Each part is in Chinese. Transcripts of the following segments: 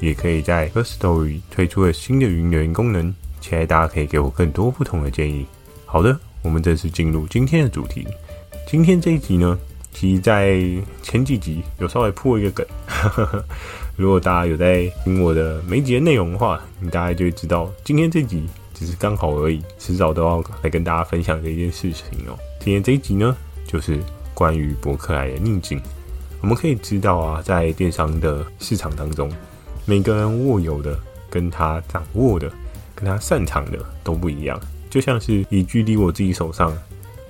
也可以在 First Story 推出了新的语音留言功能，期待大家可以给我更多不同的建议。好的，我们正式进入今天的主题。今天这一集呢，其实在前几集有稍微破一个梗。如果大家有在听我的每集的内容的话，你大概就会知道，今天这集只是刚好而已，迟早都要来跟大家分享这件事情哦。今天这一集呢，就是关于博客来的逆境。我们可以知道啊，在电商的市场当中，每个人握有的跟他掌握的、跟他擅长的都不一样。就像是以距离我自己手上，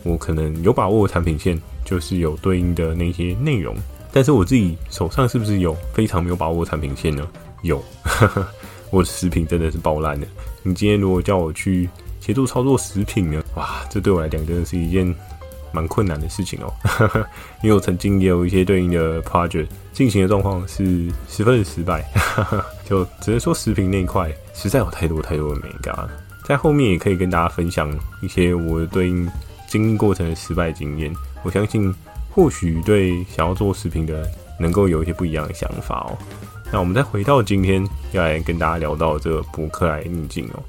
我可能有把握的产品线，就是有对应的那些内容。但是我自己手上是不是有非常没有把握的产品线呢？有，我的食品真的是爆烂的。你今天如果叫我去协助操作食品呢？哇，这对我来讲真的是一件蛮困难的事情哦。因为我曾经也有一些对应的 project。进行的状况是十分的失败，就只能说食品那一块实在有太多太多的美感。在后面也可以跟大家分享一些我对应经营过程的失败经验。我相信或许对想要做食品的能够有一些不一样的想法哦。那我们再回到今天要来跟大家聊到这个博客来逆境哦。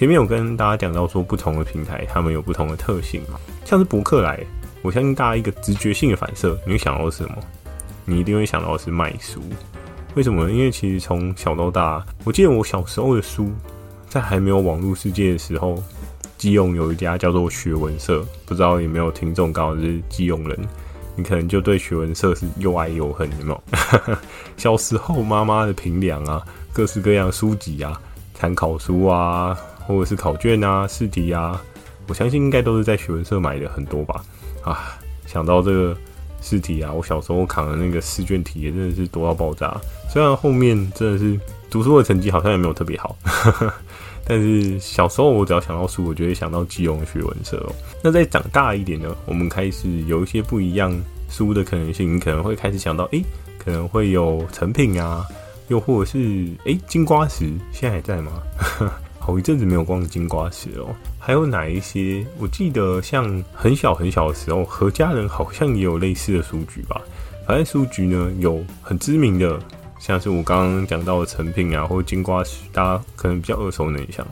前面有跟大家讲到说不同的平台他们有不同的特性嘛，像是博客来，我相信大家一个直觉性的反射，你会想到什么？你一定会想到是卖书，为什么呢？因为其实从小到大，我记得我小时候的书，在还没有网络世界的时候，基隆有一家叫做学文社，不知道有没有听众刚好是基隆人，你可能就对学文社是又爱又恨，有没有？小时候妈妈的评量啊，各式各样书籍啊，参考书啊，或者是考卷啊、试题啊，我相信应该都是在学文社买的很多吧？啊，想到这个。试题啊，我小时候扛的那个试卷题也真的是多到爆炸。虽然后面真的是读书的成绩好像也没有特别好，但是小时候我只要想到书，我就会想到基隆学文社哦。那再长大一点呢，我们开始有一些不一样书的可能性，你可能会开始想到，诶、可能会有成品啊，又或者是诶、金瓜石现在还在吗？好一阵子没有逛金瓜石哦。还有哪一些？我记得像很小很小的时候，何家人好像也有类似的书局吧。反正书局呢，有很知名的，像是我刚刚讲到的成品啊，或者金瓜石，大家可能比较耳熟能详。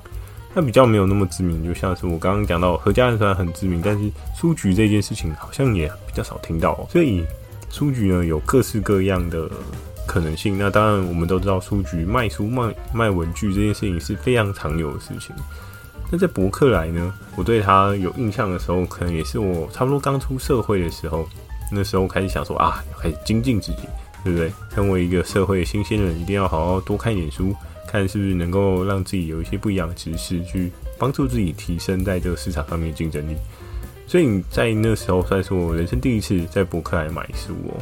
那比较没有那么知名，就像是我刚刚讲到何家人虽然很知名，但是书局这件事情好像也比较少听到。所以书局呢，有各式各样的可能性。那当然，我们都知道书局卖书卖卖文具这件事情是非常常有的事情。那在博客来呢，我对他有印象的时候，可能也是我差不多刚出社会的时候，那时候开始想说啊，要开始精进自己，对不对？身为一个社会新鲜人，一定要好好多看一点书，看是不是能够让自己有一些不一样的知识，去帮助自己提升在这个市场上面竞争力。所以你在那时候算是我人生第一次在博客来买书哦。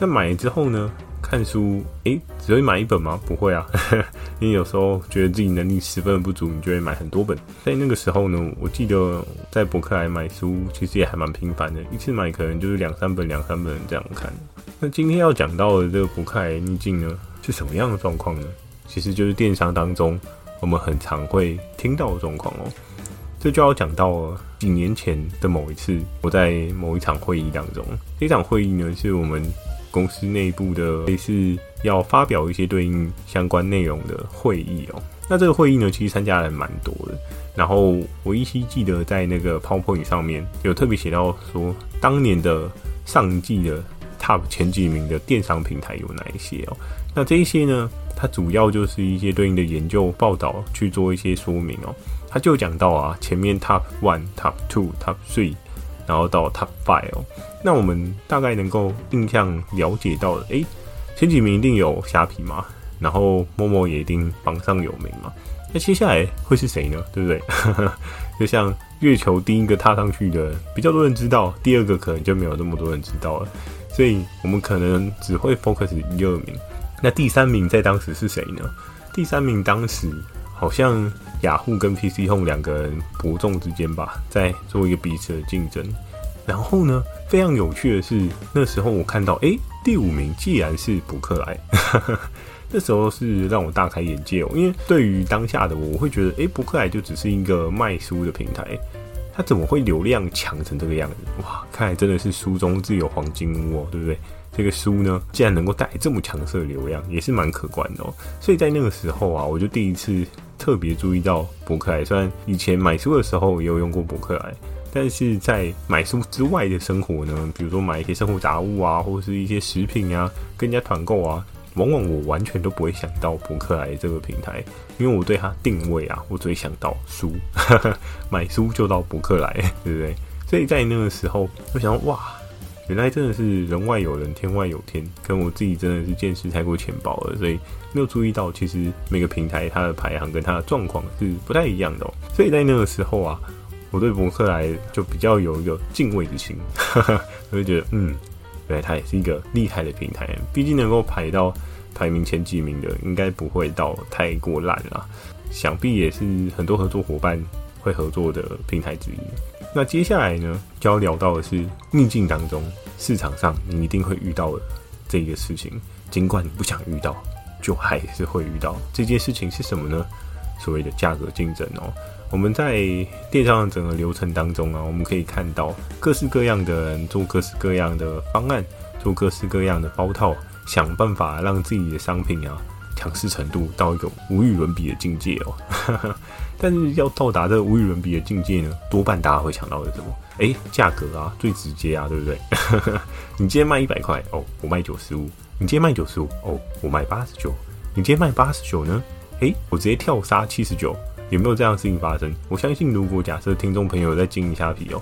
那买了之后呢？看书，诶、只会买一本吗？不会啊，因为有时候觉得自己能力十分的不足，你就会买很多本。在那个时候呢，我记得在博客来买书，其实也还蛮频繁的，一次买可能就是两三本、两三本这样看。那今天要讲到的这个博客来逆境呢，是什么样的状况呢？其实就是电商当中我们很常会听到的状况哦。这就要讲到了几年前的某一次，我在某一场会议当中，这场会议呢是我们。公司内部的类似要发表一些对应相关内容的会议哦。那这个会议呢，其实参加人蛮多的。然后我依稀记得在那个 PowerPoint 上面有特别写到说，当年的上季的 Top 前几名的电商平台有哪一些哦。那这一些呢，它主要就是一些对应的研究报道去做一些说明哦。他就讲到啊，前面 Top One、Top Two、Top Three。然后到 Top Five 哦，那我们大概能够印象了解到的，诶，前几名一定有虾皮嘛，然后 Momo 也一定榜上有名嘛。那接下来会是谁呢？对不对？就像月球第一个踏上去的比较多人知道，第二个可能就没有那么多人知道了，所以我们可能只会 focus 一二名。那第三名在当时是谁呢？第三名当时好像雅虎跟 PC Home 两个人伯仲之间吧，在做一个彼此的竞争。然后呢，非常有趣的是，那时候我看到，哎，第五名既然是博客来，那时候是让我大开眼界哦。因为对于当下的我，我会觉得，哎，博客来就只是一个卖书的平台，它怎么会流量强成这个样子？哇，看来真的是书中自有黄金屋哦，对不对？这个书呢，竟然能够带这么强势的流量，也是蛮可观的哦。所以在那个时候啊，我就第一次特别注意到博客来。虽然以前买书的时候也有用过博客来，但是在买书之外的生活呢，比如说买一些生活杂物啊，或者是一些食品啊，跟人家团购啊，往往我完全都不会想到博客来这个平台，因为我对它定位啊，我只会想到书，买书就到博客来，对不对？所以在那个时候，我想哇。原来真的是人外有人，天外有天，跟我自己真的是见识太过浅薄了，所以没有注意到，其实每个平台它的排行跟它的状况是不太一样的哦。所以在那个时候啊，我对博客来就比较有一个敬畏之心，我就觉得，嗯，对，它也是一个厉害的平台，毕竟能够排到排名前几名的，应该不会到太过烂啦，想必也是很多合作伙伴会合作的平台之一。那接下来呢，就要聊到的是逆境当中，市场上你一定会遇到的这个事情，尽管你不想遇到，就还是会遇到。这件事情是什么呢？所谓的价格竞争哦。我们在电商的整个流程当中啊，我们可以看到各式各样的人做各式各样的方案，做各式各样的包套，想办法让自己的商品啊。强势程度到一个无与伦比的境界哦，但是要到达这个无与伦比的境界呢，多半大家会想到的什么？哎，价格啊，最直接啊，对不对？你今天卖一百块哦，我卖九十五；你今天卖九十五哦，我卖八十九；你今天卖八十九呢？哎，我直接跳杀七十九，有没有这样的事情发生？我相信，如果假设听众朋友在经营虾皮哦，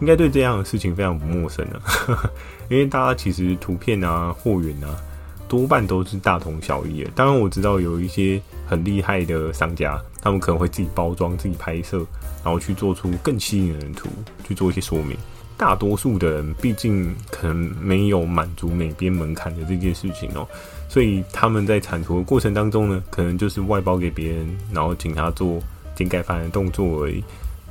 应该对这样的事情非常不陌生了，因为大家其实图片啊、货源啊。多半都是大同小异的。当然我知道有一些很厉害的商家，他们可能会自己包装、自己拍摄，然后去做出更吸引人的图，去做一些说明。大多数的人毕竟可能没有满足美编门槛的这件事情哦，所以他们在产出的过程当中呢，可能就是外包给别人，然后请他做剪改版的动作而已。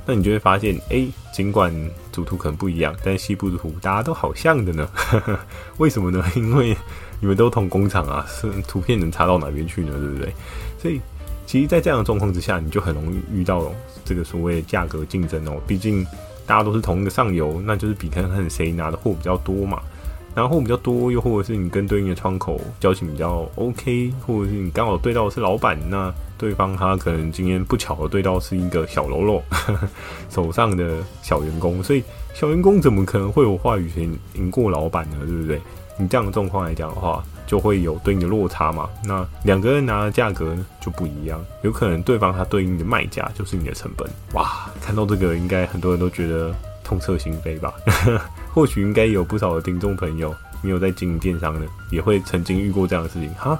那你就会发现，哎，尽管主图可能不一样，但西部的图大家都好像的呢。为什么呢？因为你们都同工厂啊，是图片能差到哪边去呢？对不对？所以，其实，在这样的状况之下，你就很容易遇到这个所谓价格竞争哦。毕竟大家都是同一个上游，那就是比看看谁拿的货比较多嘛。然后货比较多，又或者是你跟对应的窗口交情比较 OK，或者是你刚好对到的是老板，那对方他可能今天不巧的对到是一个小喽啰 手上的小员工，所以小员工怎么可能会有话语权赢过老板呢？对不对？你这样的状况来讲的话，就会有对应的落差嘛。那两个人拿的价格呢就不一样，有可能对方他对应的卖价就是你的成本。哇，看到这个应该很多人都觉得痛彻心扉吧？或许应该有不少的听众朋友，你有在经营电商的，也会曾经遇过这样的事情。哈，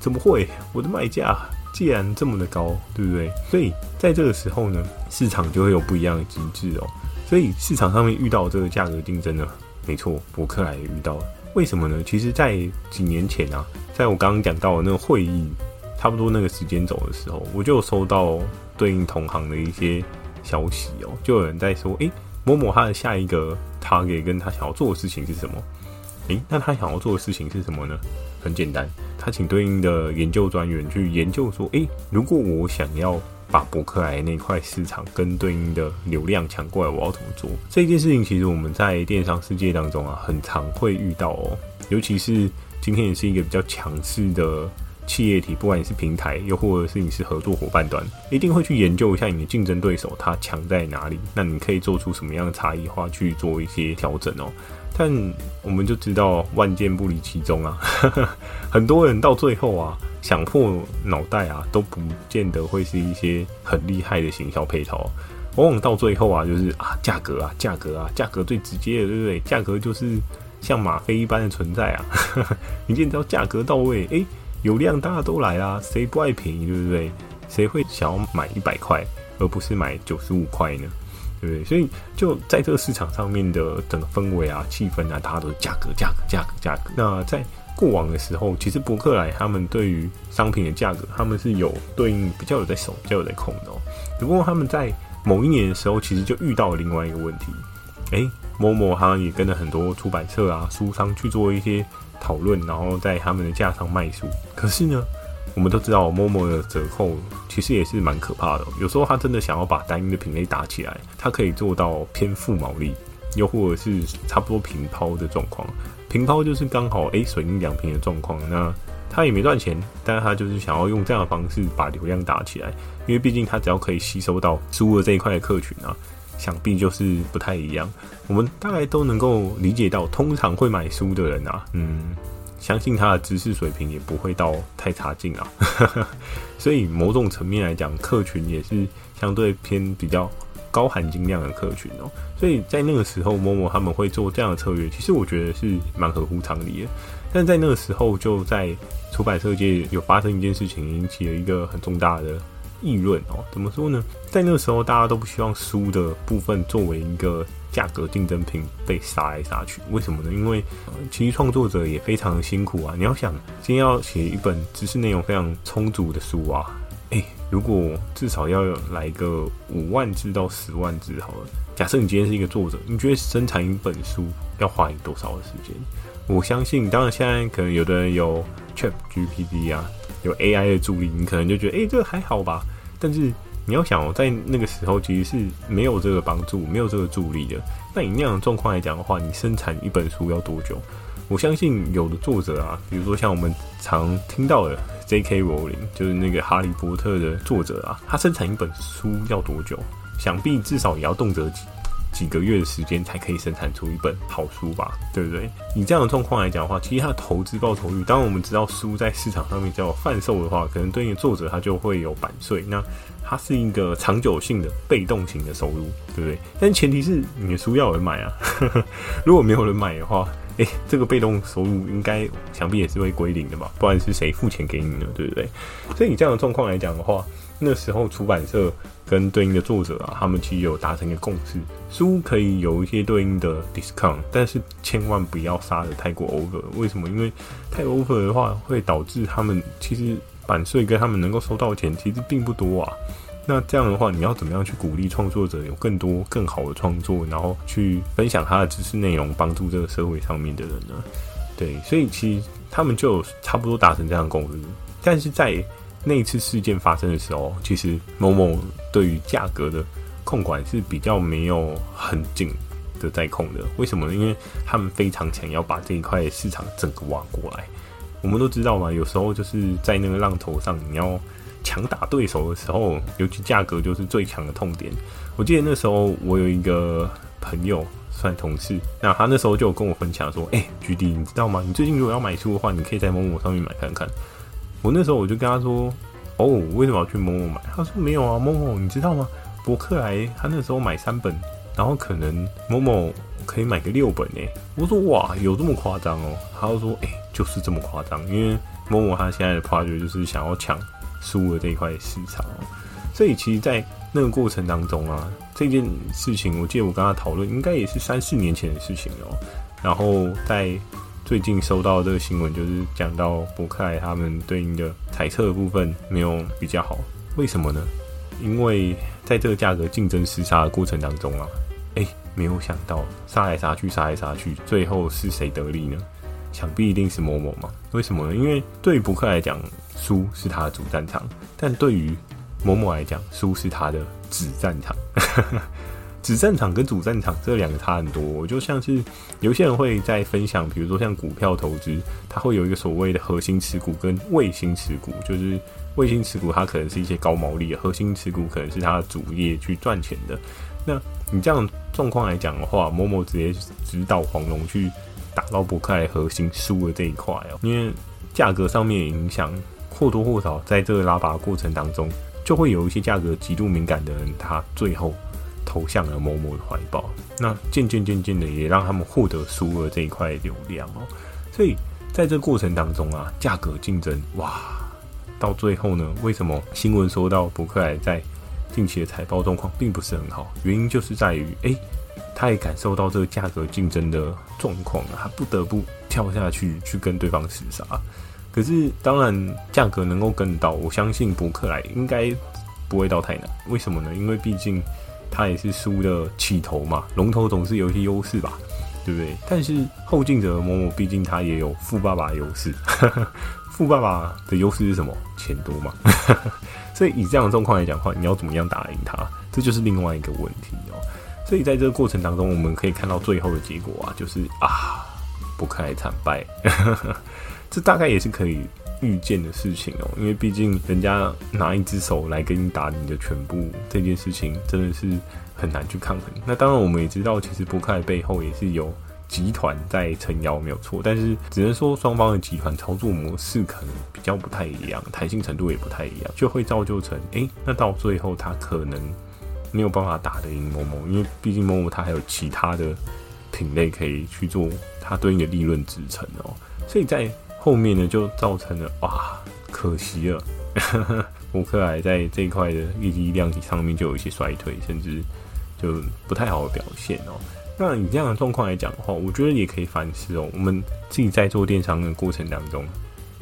怎么会？我的卖价既然这么的高，对不对？所以在这个时候呢，市场就会有不一样的机制哦。所以市场上面遇到这个价格竞争呢，没错，博客来也遇到了。为什么呢？其实，在几年前啊，在我刚刚讲到的那个会议，差不多那个时间走的时候，我就收到对应同行的一些消息哦，就有人在说，诶，某某他的下一个 target 跟他想要做的事情是什么？诶，那他想要做的事情是什么呢？很简单，他请对应的研究专员去研究说，诶，如果我想要。把博客来那块市场跟对应的流量抢过来，我要怎么做？这件事情其实我们在电商世界当中啊，很常会遇到哦。尤其是今天也是一个比较强势的企业体，不管你是平台，又或者是你是合作伙伴端，一定会去研究一下你的竞争对手他强在哪里，那你可以做出什么样的差异化去做一些调整哦。但我们就知道万箭不离其宗啊，很多人到最后啊。想破脑袋啊，都不见得会是一些很厉害的行销配套，往往到最后啊，就是啊，价格啊，价格啊，价格最直接的，对不对？价格就是像吗啡一般的存在啊。你见到价格到位，诶，有量大家都来啊，谁不爱便宜，对不对？谁会想要买一百块，而不是买九十五块呢？对不对？所以就在这个市场上面的整个氛围啊、气氛啊，大家都是价格、价格、价格、价格。那在过往的时候，其实博客来他们对于商品的价格，他们是有对应比较有在手，比较有在控的。只不过他们在某一年的时候，其实就遇到了另外一个问题。诶，momo 好像也跟了很多出版社啊、书商去做一些讨论，然后在他们的架上卖书。可是呢，我们都知道某某的折扣其实也是蛮可怕的。有时候他真的想要把单一的品类打起来，他可以做到偏负毛利，又或者是差不多平抛的状况。平抛就是刚好诶，水印两平的状况。那他也没赚钱，但是他就是想要用这样的方式把流量打起来，因为毕竟他只要可以吸收到书的这一块的客群啊，想必就是不太一样。我们大概都能够理解到，通常会买书的人啊，嗯，相信他的知识水平也不会到太差劲啊。所以某种层面来讲，客群也是相对偏比较高含金量的客群哦。所以在那个时候某某他们会做这样的策略，其实我觉得是蛮合乎常理的。但在那个时候，就在出版社界有发生一件事情，引起了一个很重大的议论哦。怎么说呢？在那个时候，大家都不希望书的部分作为一个价格竞争品被杀来杀去。为什么呢？因为其实创作者也非常的辛苦啊。你要想，今天要写一本知识内容非常充足的书啊，如果至少要有来个五万字到十万字好了。假设你今天是一个作者，你觉得生产一本书要花你多少的时间？我相信，当然现在可能有的人有 ChatGPT 啊，有 AI 的助力，你可能就觉得，诶、这个还好吧。但是你要想哦，在那个时候其实是没有这个帮助，没有这个助力的。那以那样的状况来讲的话，你生产一本书要多久？我相信有的作者啊，比如说像我们常听到的 J.K. Rowling，就是那个哈利波特的作者啊，他生产一本书要多久？想必至少也要动辄几。几个月的时间才可以生产出一本好书吧，对不对？以这样的状况来讲的话，其实他的投资报酬率，当我们知道书在市场上面叫贩售的话，可能对应作者他就会有版税，那它是一个长久性的被动型的收入，对不对？但前提是你的书要有人买啊，如果没有人买的话，诶，这个被动收入应该想必也是会归零的吧？不然是谁付钱给你呢？对不对？所以以这样的状况来讲的话，那时候出版社跟对应的作者啊，他们其实有达成一个共识，书可以有一些对应的 discount，但是千万不要杀得太过 over。为什么？因为太 over 的话，会导致他们其实版税跟他们能够收到的钱其实并不多啊。那这样的话，你要怎么样去鼓励创作者有更多更好的创作，然后去分享他的知识内容，帮助这个社会上面的人呢？对，所以其实他们就差不多达成这样的共识，但是在那次事件发生的时候，其实某某对于价格的控管是比较没有很紧的在控的。为什么呢？因为他们非常想要把这一块市场整个挖过来。我们都知道嘛，有时候就是在那个浪头上，你要强打对手的时候，尤其价格就是最强的痛点。我记得那时候我有一个朋友算同事，那他那时候就有跟我分享说：“哎，GD，你知道吗？你最近如果要买书的话，你可以在某某上面买看看。”我那时候我就跟他说：“哦，为什么要去某某买？”他说：“没有啊某某你知道吗？博客来他那时候买三本，然后可能某某可以买个六本诶。”我说：“哇，有这么夸张哦？”他就说：“诶、就是这么夸张，因为某某他现在的策略就是想要抢输的这一块市场，所以其实，在那个过程当中啊，这件事情我记得我跟他讨论，应该也是三四年前的事情哦。然后在。最近收到这个新闻，就是讲到博克莱他们对应的彩测的部分没有比较好，为什么呢？因为在这个价格竞争厮杀的过程当中啊，哎，没有想到杀来杀去，杀来杀去，最后是谁得利呢？想必一定是某某嘛？为什么呢？因为对于博客来讲，书是他的主战场，但对于某某来讲，书是他的子战场。子战场跟主战场这两个差很多，就像是有些人会在分享，比如说像股票投资，它会有一个所谓的核心持股跟卫星持股，就是卫星持股它可能是一些高毛利，核心持股可能是他的主业去赚钱的。那你这样状况来讲的话某某直接指导黄龙去打到博克莱核心输的这一块哦，因为价格上面影响或多或少在这个拉拔过程当中，就会有一些价格极度敏感的人，他最后。投向了某某的怀抱，那渐渐渐渐的也让他们获得输了这一块流量哦。所以在这过程当中啊，价格竞争哇，到最后呢，为什么新闻说到博客来在近期的财报状况并不是很好？原因就是在于，诶，他也感受到这个价格竞争的状况，他不得不跳下去去跟对方厮杀。可是当然，价格能够跟到，我相信博客来应该不会到太难。为什么呢？因为毕竟他也是输的起头嘛，龙头总是有一些优势吧，对不对？但是后进者某某，毕竟他也有富爸爸优势。富爸爸的优势是什么？钱多嘛。所以以这样的状况来讲的话，你要怎么样打赢他？这就是另外一个问题哦。所以在这个过程当中，我们可以看到最后的结果啊，就是啊，博客来惨败，这大概也是可以预见的事情哦。因为毕竟人家拿一只手来跟你打你的全部，这件事情真的是很难去抗衡。那当然，我们也知道，其实博客来背后也是有集团在撑腰，没有错。但是只能说双方的集团操作模式可能比较不太一样，弹性程度也不太一样，就会造就成哎、那到最后他可能。没有办法打得赢某某，因为毕竟某某它还有其他的品类可以去做它对应的利润支撑哦，所以在后面呢就造成了哇，可惜了，博客来在这一块的业绩量体上面就有一些衰退，甚至就不太好的表现哦。那以这样的状况来讲的话，我觉得也可以反思哦，我们自己在做电商的过程当中，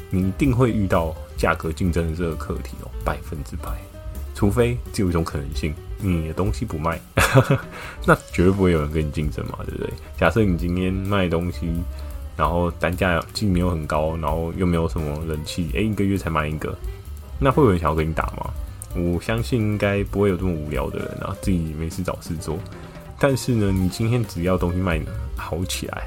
你一定会遇到价格竞争的这个课题哦，百分之百。除非只有一种可能性，你的东西不卖，那绝对不会有人跟你竞争嘛，对不对？假设你今天卖东西，然后单价既没有很高，然后又没有什么人气，诶，一个月才卖一个，那会有人想要跟你打吗？我相信应该不会有这么无聊的人啊，自己没事找事做。但是呢，你今天只要东西卖好起来，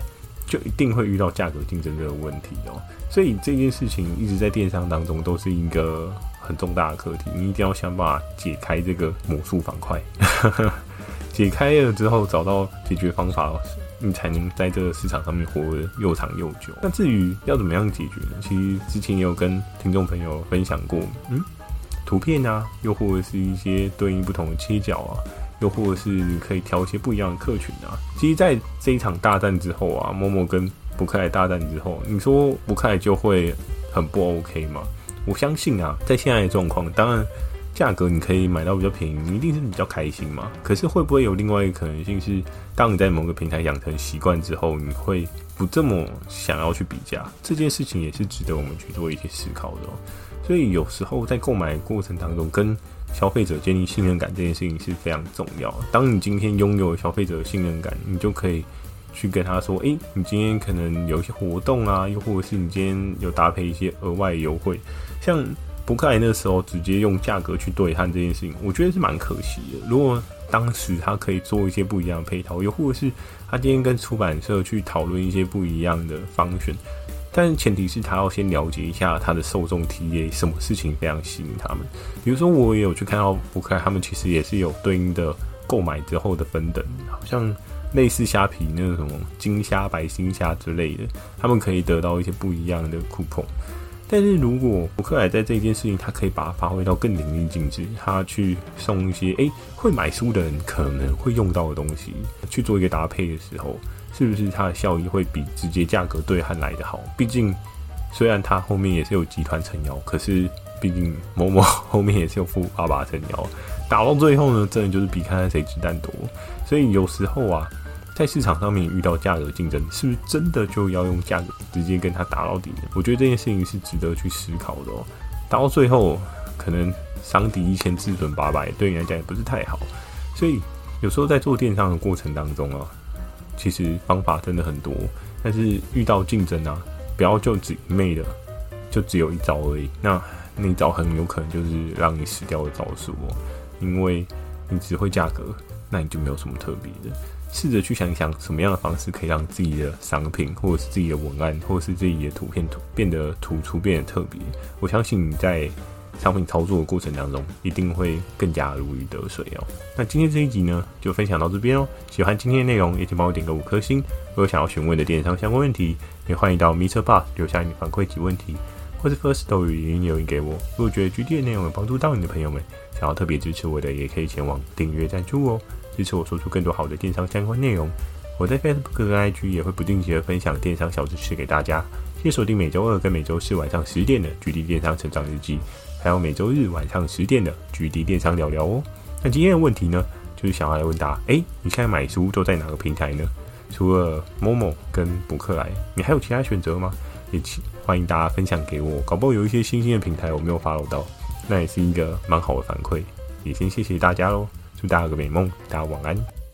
就一定会遇到价格竞争这个问题哦。所以这件事情一直在电商当中都是一个。很重大的课题，你一定要想办法解开这个魔术方块。解开了之后，找到解决方法，你才能在这个市场上面活得又长又久。那至于要怎么样解决呢？其实之前也有跟听众朋友分享过，嗯，图片啊，又或者是一些对应不同的切角啊，又或者是你可以挑一些不一样的客群啊。其实，在这一场大战之后啊，某某跟博客来大战之后，你说博客来就会很不 OK 吗？我相信啊，在现在的状况，当然价格你可以买到比较便宜，你一定是比较开心嘛。可是会不会有另外一个可能性是，当你在某个平台养成习惯之后，你会不这么想要去比价？这件事情也是值得我们去做一些思考的哦。所以有时候在购买过程当中，跟消费者建立信任感这件事情是非常重要。当你今天拥有消费者的信任感，你就可以。去跟他说，诶、你今天可能有一些活动啊，又或者是你今天有搭配一些额外优惠，像博客来那时候直接用价格去对他这件事情，我觉得是蛮可惜的。如果当时他可以做一些不一样的配套，又或者是他今天跟出版社去讨论一些不一样的方选，但前提是他要先了解一下他的受众 TA，什么事情非常吸引他们。比如说，我也有去看到博客，他们其实也是有对应的购买之后的分等，好像。类似虾皮那种什么金虾、白金虾之类的，他们可以得到一些不一样的 coupon。但是如果博客来在这件事情，他可以把它发挥到更淋漓尽致，他去送一些诶、会买书的人可能会用到的东西，去做一个搭配的时候，是不是它的效益会比直接价格对撼来的好？毕竟虽然它后面也是有集团撑腰，可是毕竟某某后面也是有富爸爸撑腰，打到最后呢，真的就是比看看谁鸡蛋多。所以有时候啊。在市场上面遇到价格竞争，是不是真的就要用价格直接跟他打到底呢？我觉得这件事情是值得去思考的哦。打到最后，可能伤敌一千，自损八百，对你来讲也不是太好。所以有时候在做电商的过程当中啊，其实方法真的很多，但是遇到竞争啊，不要就只一昧的就只有一招而已。那那一招很有可能就是让你死掉的招数哦，因为你只会价格，那你就没有什么特别的。试着去想一想，什么样的方式可以让自己的商品，或者是自己的文案，或者是自己的图片图变得突出，变得特别。我相信你在商品操作的过程当中，一定会更加如鱼得水哦。那今天这一集呢，就分享到这边哦。喜欢今天的内容，也请帮我点个五颗星。如果想要询问的电商相关问题，也欢迎到 MixerBox 留下你反馈及问题，或是 Firstory 语音留言给我。如果觉得 GD 的内容有帮助到你的朋友们，想要特别支持我的，也可以前往订阅赞助哦。支持我说出更多好的电商相关内容。我在 facebook 跟 ig 也会不定期的分享电商小知识给大家记得锁定每周二跟每周四晚上十点的 gd 电商成长日记还有每周日晚上十点的 gd 电商聊聊哦。那今天的问题呢就是想要来问答哎你现在买书都在哪个平台呢？除了 momo 跟伯克莱你还有其他选择吗？也欢迎大家分享给我搞不好有一些新兴的平台我没有 follow 到那也是一个蛮好的反馈也先谢谢大家喽 Entah agak.